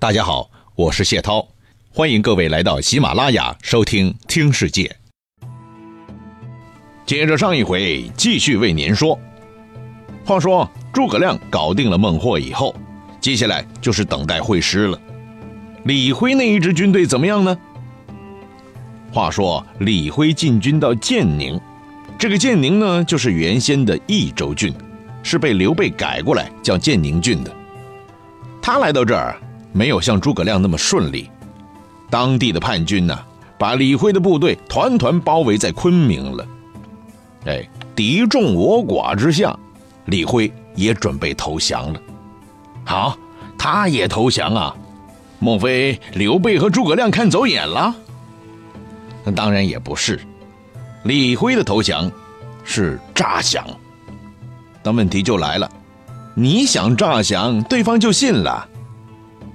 大家好，我是谢涛，欢迎各位来到喜马拉雅收听《听世界》。接着上一回，继续为您说。话说诸葛亮搞定了孟获以后，接下来就是等待会师了。李辉那一支军队怎么样呢？话说李辉进军到建宁，这个建宁呢，就是原先的益州郡，是被刘备改过来叫建宁郡的。他来到这儿。没有像诸葛亮那么顺利，当地的叛军呢，把李辉的部队团团包围在昆明了。哎，敌众我寡之下，李辉也准备投降了。好，他也投降啊？莫非刘备和诸葛亮看走眼了？那当然也不是，李辉的投降是诈降。但问题就来了，你想诈降，对方就信了。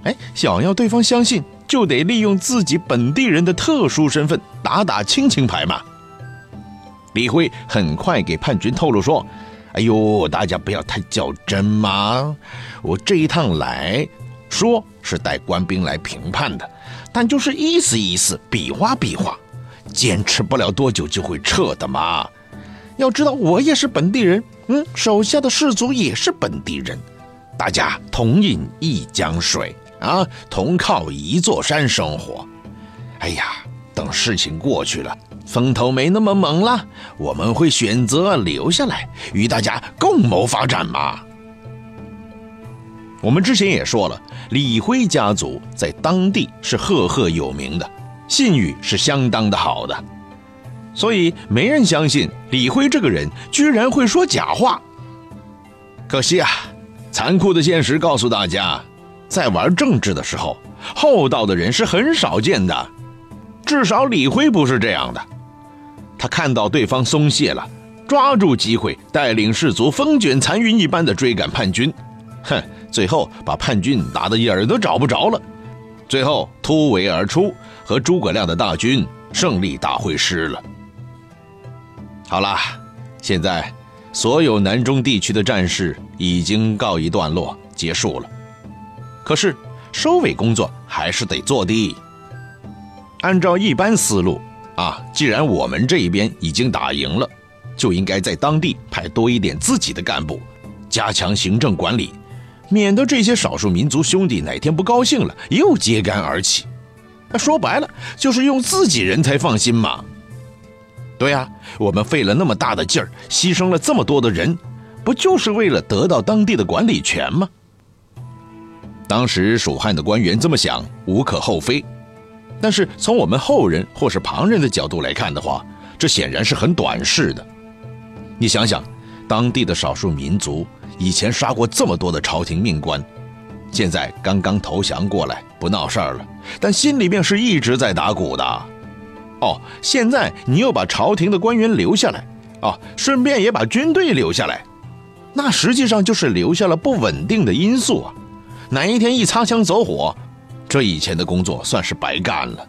哎，想要对方相信，就得利用自己本地人的特殊身份打打亲情牌嘛。李辉很快给叛军透露说：“哎呦，大家不要太较真嘛！我这一趟来说是带官兵来评判的，但就是意思意思，比划比划，坚持不了多久就会撤的嘛。要知道，我也是本地人，嗯，手下的士卒也是本地人，大家同饮一江水。”啊，同靠一座山生活。哎呀，等事情过去了，风头没那么猛了，我们会选择留下来与大家共谋发展嘛。我们之前也说了，李辉家族在当地是赫赫有名的，信誉是相当的好的，所以没人相信李辉这个人居然会说假话。可惜啊，残酷的现实告诉大家。在玩政治的时候，厚道的人是很少见的，至少李辉不是这样的。他看到对方松懈了，抓住机会带领士卒风卷残云一般的追赶叛军，哼，最后把叛军打得影儿都找不着了。最后突围而出，和诸葛亮的大军胜利大会师了。好啦，现在所有南中地区的战事已经告一段落，结束了。可是，收尾工作还是得做的。按照一般思路啊，既然我们这一边已经打赢了，就应该在当地派多一点自己的干部，加强行政管理，免得这些少数民族兄弟哪天不高兴了又揭竿而起。说白了，就是用自己人才放心嘛。对呀，我们费了那么大的劲儿，牺牲了这么多的人，不就是为了得到当地的管理权吗？当时蜀汉的官员这么想，无可厚非。但是从我们后人或是旁人的角度来看的话，这显然是很短视的。你想想，当地的少数民族以前杀过这么多的朝廷命官，现在刚刚投降过来，不闹事儿了，但心里面是一直在打鼓的。哦，现在你又把朝廷的官员留下来，哦，顺便也把军队留下来，那实际上就是留下了不稳定的因素啊。哪一天一擦枪走火，这以前的工作算是白干了。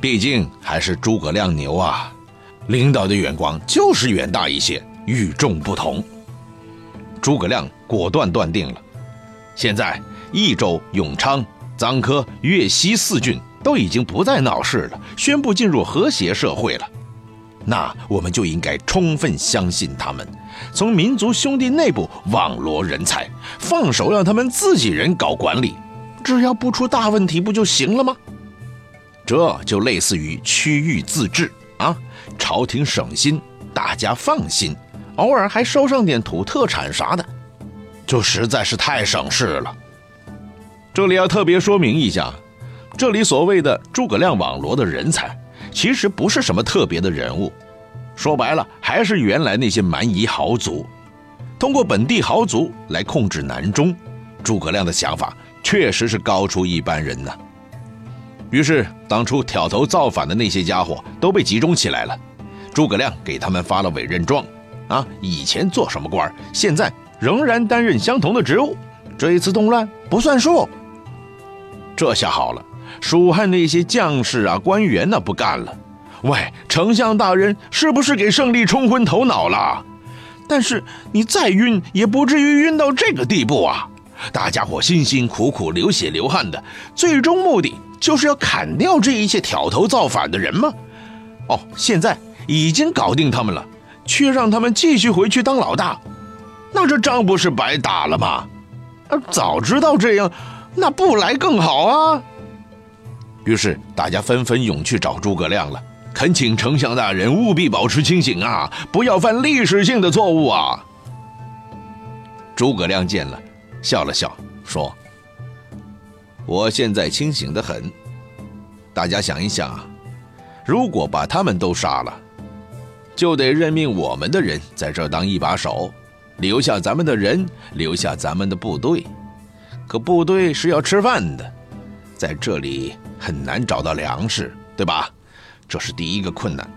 毕竟还是诸葛亮牛啊，领导的眼光就是远大一些，与众不同。诸葛亮果断断定了，现在益州、永昌、臧科、越西四郡都已经不再闹事了，宣布进入和谐社会了。那我们就应该充分相信他们，从民族兄弟内部网罗人才，放手让他们自己人搞管理，只要不出大问题，不就行了吗？这就类似于区域自治啊，朝廷省心，大家放心，偶尔还收上点土特产啥的，就实在是太省事了。这里要特别说明一下，这里所谓的诸葛亮网罗的人才。其实不是什么特别的人物，说白了还是原来那些蛮夷豪族，通过本地豪族来控制南中。诸葛亮的想法确实是高出一般人呢。于是当初挑头造反的那些家伙都被集中起来了，诸葛亮给他们发了委任状，啊，以前做什么官，现在仍然担任相同的职务，这一次动乱不算数。这下好了。蜀汉那些将士啊、官员呢不干了，喂，丞相大人是不是给胜利冲昏头脑了？但是你再晕也不至于晕到这个地步啊！大家伙辛辛苦苦、流血流汗的，最终目的就是要砍掉这一些挑头造反的人吗？哦，现在已经搞定他们了，却让他们继续回去当老大，那这仗不是白打了吗？啊，早知道这样，那不来更好啊！于是大家纷纷涌去找诸葛亮了，恳请丞相大人务必保持清醒啊，不要犯历史性的错误啊！诸葛亮见了，笑了笑，说：“我现在清醒的很。大家想一想，如果把他们都杀了，就得任命我们的人在这当一把手，留下咱们的人，留下咱们的部队。可部队是要吃饭的，在这里很难找到粮食，对吧？这是第一个困难。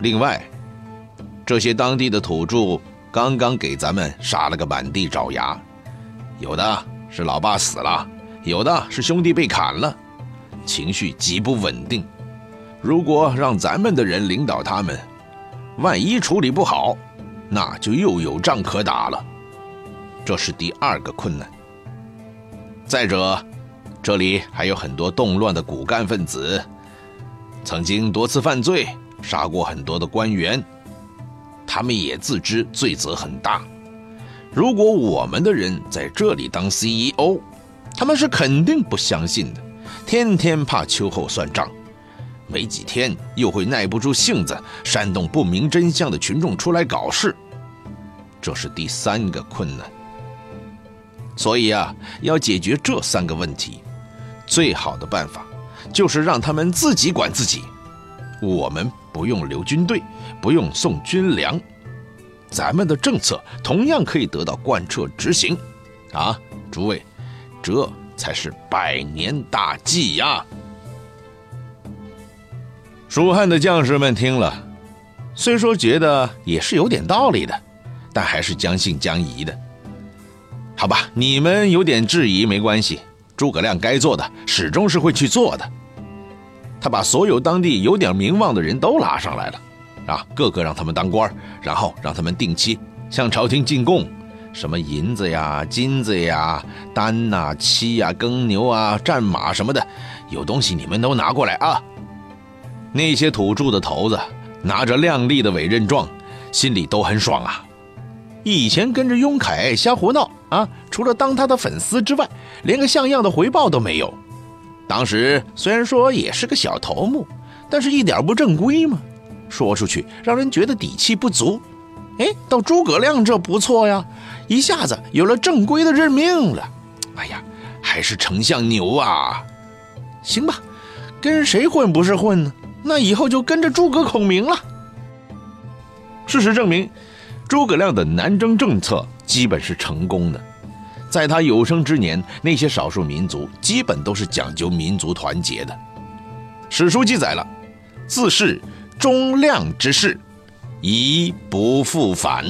另外，这些当地的土著。”刚刚给咱们杀了个满地找牙，有的是老爸死了，有的是兄弟被砍了，情绪极不稳定。如果让咱们的人领导他们，万一处理不好，那就又有仗可打了。这是第二个困难。再者，这里还有很多动乱的骨干分子，曾经多次犯罪，杀过很多的官员。他们也自知罪责很大，如果我们的人在这里当 CEO，他们是肯定不相信的，天天怕秋后算账，没几天又会耐不住性子煽动不明真相的群众出来搞事，这是第三个困难。所以啊，要解决这三个问题，最好的办法就是让他们自己管自己，我们。不用留军队，不用送军粮，咱们的政策同样可以得到贯彻执行，啊，诸位，这才是百年大计呀！蜀汉的将士们听了，虽说觉得也是有点道理的，但还是将信将疑的。好吧，你们有点质疑没关系，诸葛亮该做的始终是会去做的。他把所有当地有点名望的人都拉上来了，啊，个个让他们当官然后让他们定期向朝廷进贡，什么银子呀、金子呀、丹呐、漆呀、耕牛啊、战马什么的，有东西你们都拿过来啊。那些土著的头子拿着亮丽的委任状，心里都很爽啊。以前跟着雍凯瞎胡闹啊，除了当他的粉丝之外，连个像样的回报都没有。当时虽然说也是个小头目，但是一点不正规嘛，说出去让人觉得底气不足。哎，到诸葛亮这不错呀，一下子有了正规的任命了。哎呀，还是丞相牛啊！行吧，跟谁混不是混呢？那以后就跟着诸葛孔明了。事实证明，诸葛亮的南征政策基本是成功的。在他有生之年，那些少数民族基本都是讲究民族团结的。史书记载了：“自是忠亮之士，宜不复返。”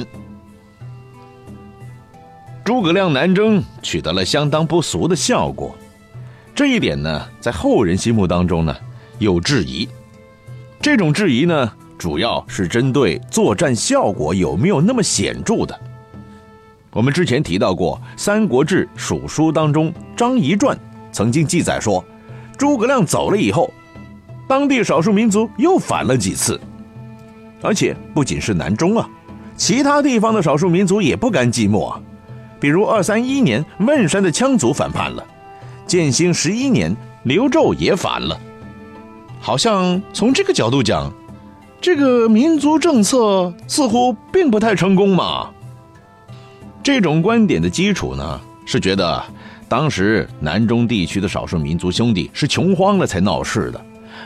诸葛亮南征取得了相当不俗的效果，这一点呢，在后人心目当中呢有质疑。这种质疑呢，主要是针对作战效果有没有那么显著的。我们之前提到过，《三国志·蜀书》当中张仪传曾经记载说，诸葛亮走了以后，当地少数民族又反了几次，而且不仅是南中啊，其他地方的少数民族也不甘寂寞啊。比如二三一年，汶山的羌族反叛了；建兴十一年，刘胄也反了。好像从这个角度讲，这个民族政策似乎并不太成功嘛。这种观点的基础呢，是觉得当时南中地区的少数民族兄弟是穷慌了才闹事的，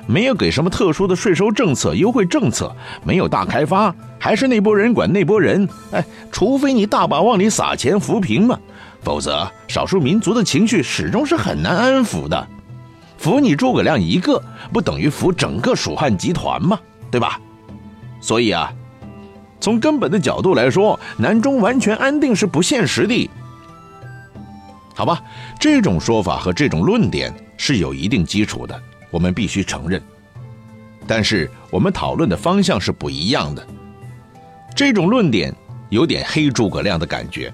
没有给什么特殊的税收政策、优惠政策，没有大开发，还是那波人管那波人。哎，除非你大把往里撒钱扶贫嘛，否则少数民族的情绪始终是很难安抚的。扶你诸葛亮一个，不等于扶整个蜀汉集团吗？对吧？所以啊。从根本的角度来说，南中完全安定是不现实的。好吧，这种说法和这种论点是有一定基础的，我们必须承认。但是我们讨论的方向是不一样的。这种论点有点黑诸葛亮的感觉。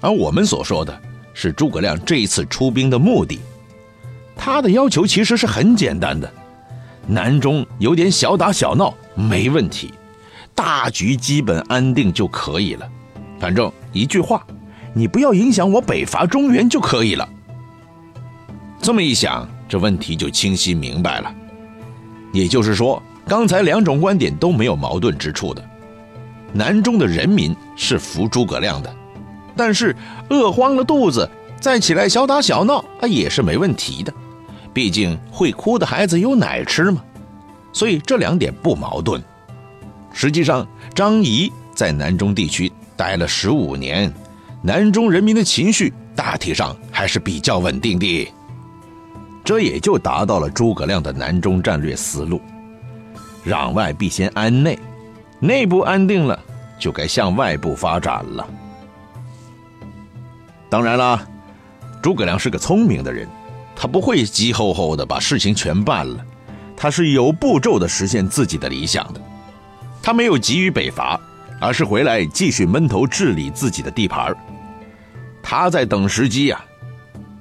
而我们所说的是诸葛亮这一次出兵的目的。他的要求其实是很简单的，南中有点小打小闹没问题，大局基本安定就可以了。反正一句话，你不要影响我北伐中原就可以了。这么一想，这问题就清晰明白了。也就是说，刚才两种观点都没有矛盾之处的。南中的人民是服诸葛亮的，但是饿慌了肚子再起来小打小闹啊也是没问题的。毕竟会哭的孩子有奶吃嘛，所以这两点不矛盾。实际上，张仪在南中地区待了十五年，南中人民的情绪大体上还是比较稳定的。这也就达到了诸葛亮的南中战略思路：攘外必先安内，内部安定了，就该向外部发展了。当然了，诸葛亮是个聪明的人。他不会急吼吼的把事情全办了，他是有步骤的实现自己的理想的。他没有急于北伐，而是回来继续闷头治理自己的地盘他在等时机呀，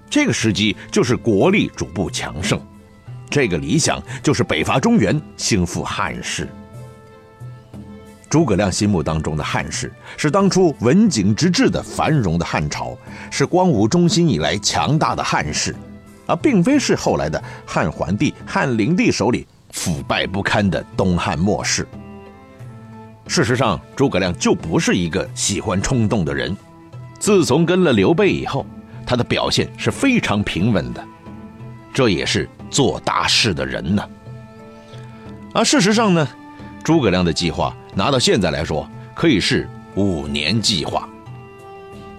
这个时机就是国力逐步强盛，这个理想就是北伐中原，兴复汉室。诸葛亮心目当中的汉室是当初文景之治的繁荣的汉朝，是光武中兴以来强大的汉室。而并非是后来的汉桓帝、汉灵帝手里腐败不堪的东汉末世。事实上，诸葛亮就不是一个喜欢冲动的人。自从跟了刘备以后，他的表现是非常平稳的，这也是做大事的人呢。而事实上呢，诸葛亮的计划拿到现在来说，可以是五年计划。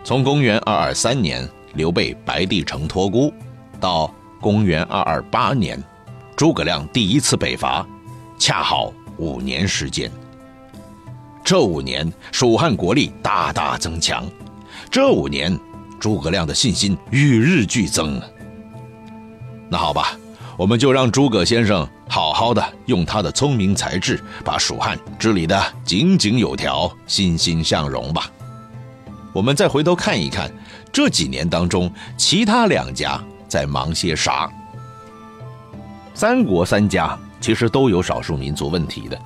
从公元二二三年，刘备白帝城托孤。到公元二二八年，诸葛亮第一次北伐，恰好五年时间。这五年，蜀汉国力大大增强。这五年，诸葛亮的信心与日俱增。那好吧，我们就让诸葛先生好好的用他的聪明才智，把蜀汉治理的井井有条、欣欣向荣吧。我们再回头看一看这几年当中，其他两家。在忙些啥？三国三家其实都有少数民族问题的，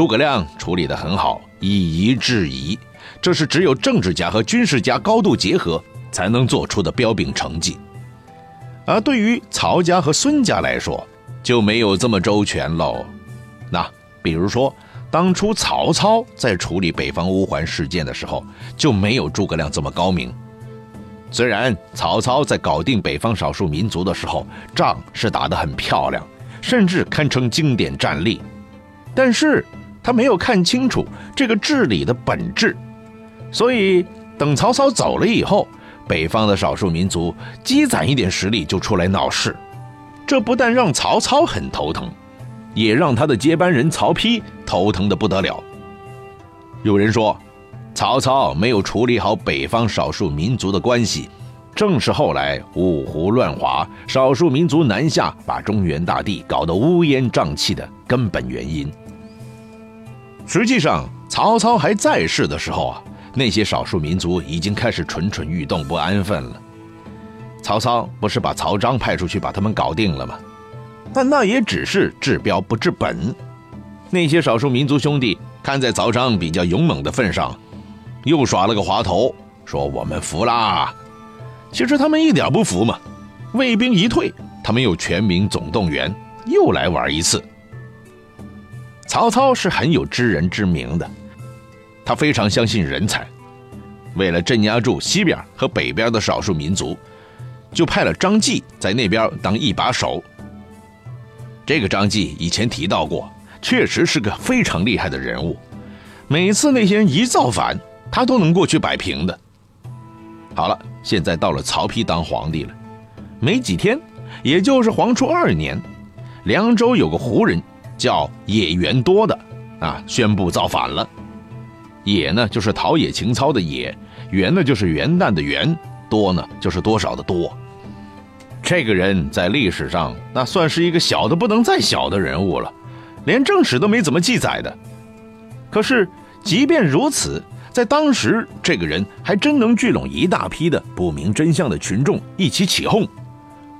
诸葛亮处理得很好，以夷制夷，这是只有政治家和军事家高度结合才能做出的标炳成绩。而对于曹家和孙家来说，就没有这么周全喽。那比如说，当初曹操在处理北方乌桓事件的时候，就没有诸葛亮这么高明。虽然曹操在搞定北方少数民族的时候，仗是打得很漂亮，甚至堪称经典战例，但是他没有看清楚这个治理的本质，所以等曹操走了以后，北方的少数民族积攒一点实力就出来闹事，这不但让曹操很头疼，也让他的接班人曹丕头疼的不得了。有人说。曹操没有处理好北方少数民族的关系，正是后来五胡乱华、少数民族南下，把中原大地搞得乌烟瘴气的根本原因。实际上，曹操还在世的时候啊，那些少数民族已经开始蠢蠢欲动、不安分了。曹操不是把曹彰派出去把他们搞定了吗？但那也只是治标不治本。那些少数民族兄弟看在曹彰比较勇猛的份上。又耍了个滑头，说我们服啦。其实他们一点不服嘛。卫兵一退，他们又全民总动员，又来玩一次。曹操是很有知人之明的，他非常相信人才。为了镇压住西边和北边的少数民族，就派了张继在那边当一把手。这个张继以前提到过，确实是个非常厉害的人物。每次那些人一造反，他都能过去摆平的。好了，现在到了曹丕当皇帝了，没几天，也就是黄初二年，凉州有个胡人叫野元多的啊，宣布造反了。野呢就是陶冶情操的野，元呢就是元旦的元，多呢就是多少的多。这个人在历史上那算是一个小的不能再小的人物了，连正史都没怎么记载的。可是即便如此。在当时，这个人还真能聚拢一大批的不明真相的群众一起起哄，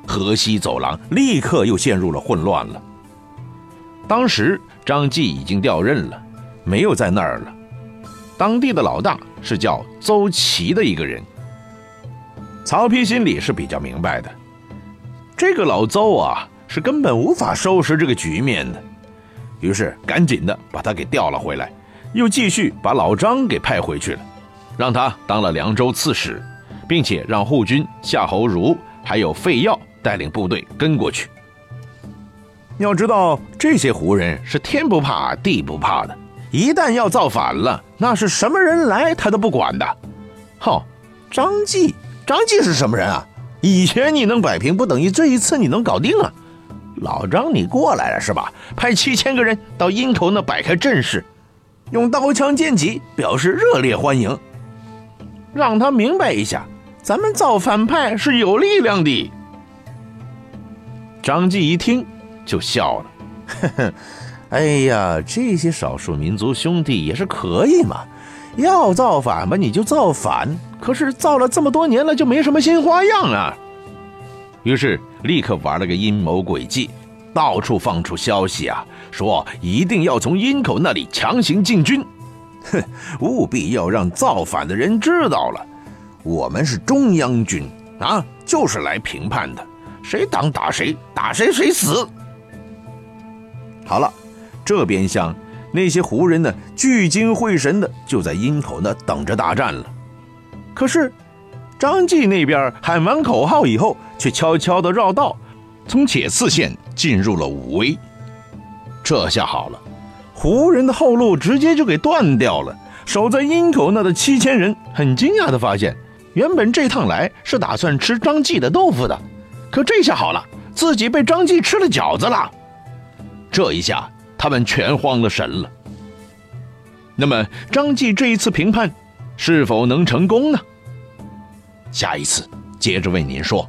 河西走廊立刻又陷入了混乱了。当时张继已经调任了，没有在那儿了。当地的老大是叫邹齐的一个人。曹丕心里是比较明白的，这个老邹啊是根本无法收拾这个局面的，于是赶紧的把他给调了回来。又继续把老张给派回去了，让他当了凉州刺史，并且让护军夏侯儒还有费耀带领部队跟过去。要知道，这些胡人是天不怕地不怕的，一旦要造反了，那是什么人来他都不管的。好，张继，张继是什么人啊？以前你能摆平，不等于这一次你能搞定啊？老张，你过来了是吧？派七千个人到阴头那摆开阵势。用刀枪剑戟表示热烈欢迎，让他明白一下，咱们造反派是有力量的。张继一听就笑了，呵呵，哎呀，这些少数民族兄弟也是可以嘛，要造反吧你就造反，可是造了这么多年了就没什么新花样啊。于是立刻玩了个阴谋诡计。到处放出消息啊，说一定要从阴口那里强行进军，哼，务必要让造反的人知道了，我们是中央军啊，就是来平叛的，谁挡打谁，打谁谁死。好了，这边厢那些胡人呢，聚精会神的就在阴口那等着大战了。可是张继那边喊完口号以后，却悄悄的绕道。从铁刺县进入了武威，这下好了，胡人的后路直接就给断掉了。守在阴口那的七千人很惊讶的发现，原本这趟来是打算吃张继的豆腐的，可这下好了，自己被张继吃了饺子了。这一下，他们全慌了神了。那么，张继这一次评判是否能成功呢？下一次接着为您说。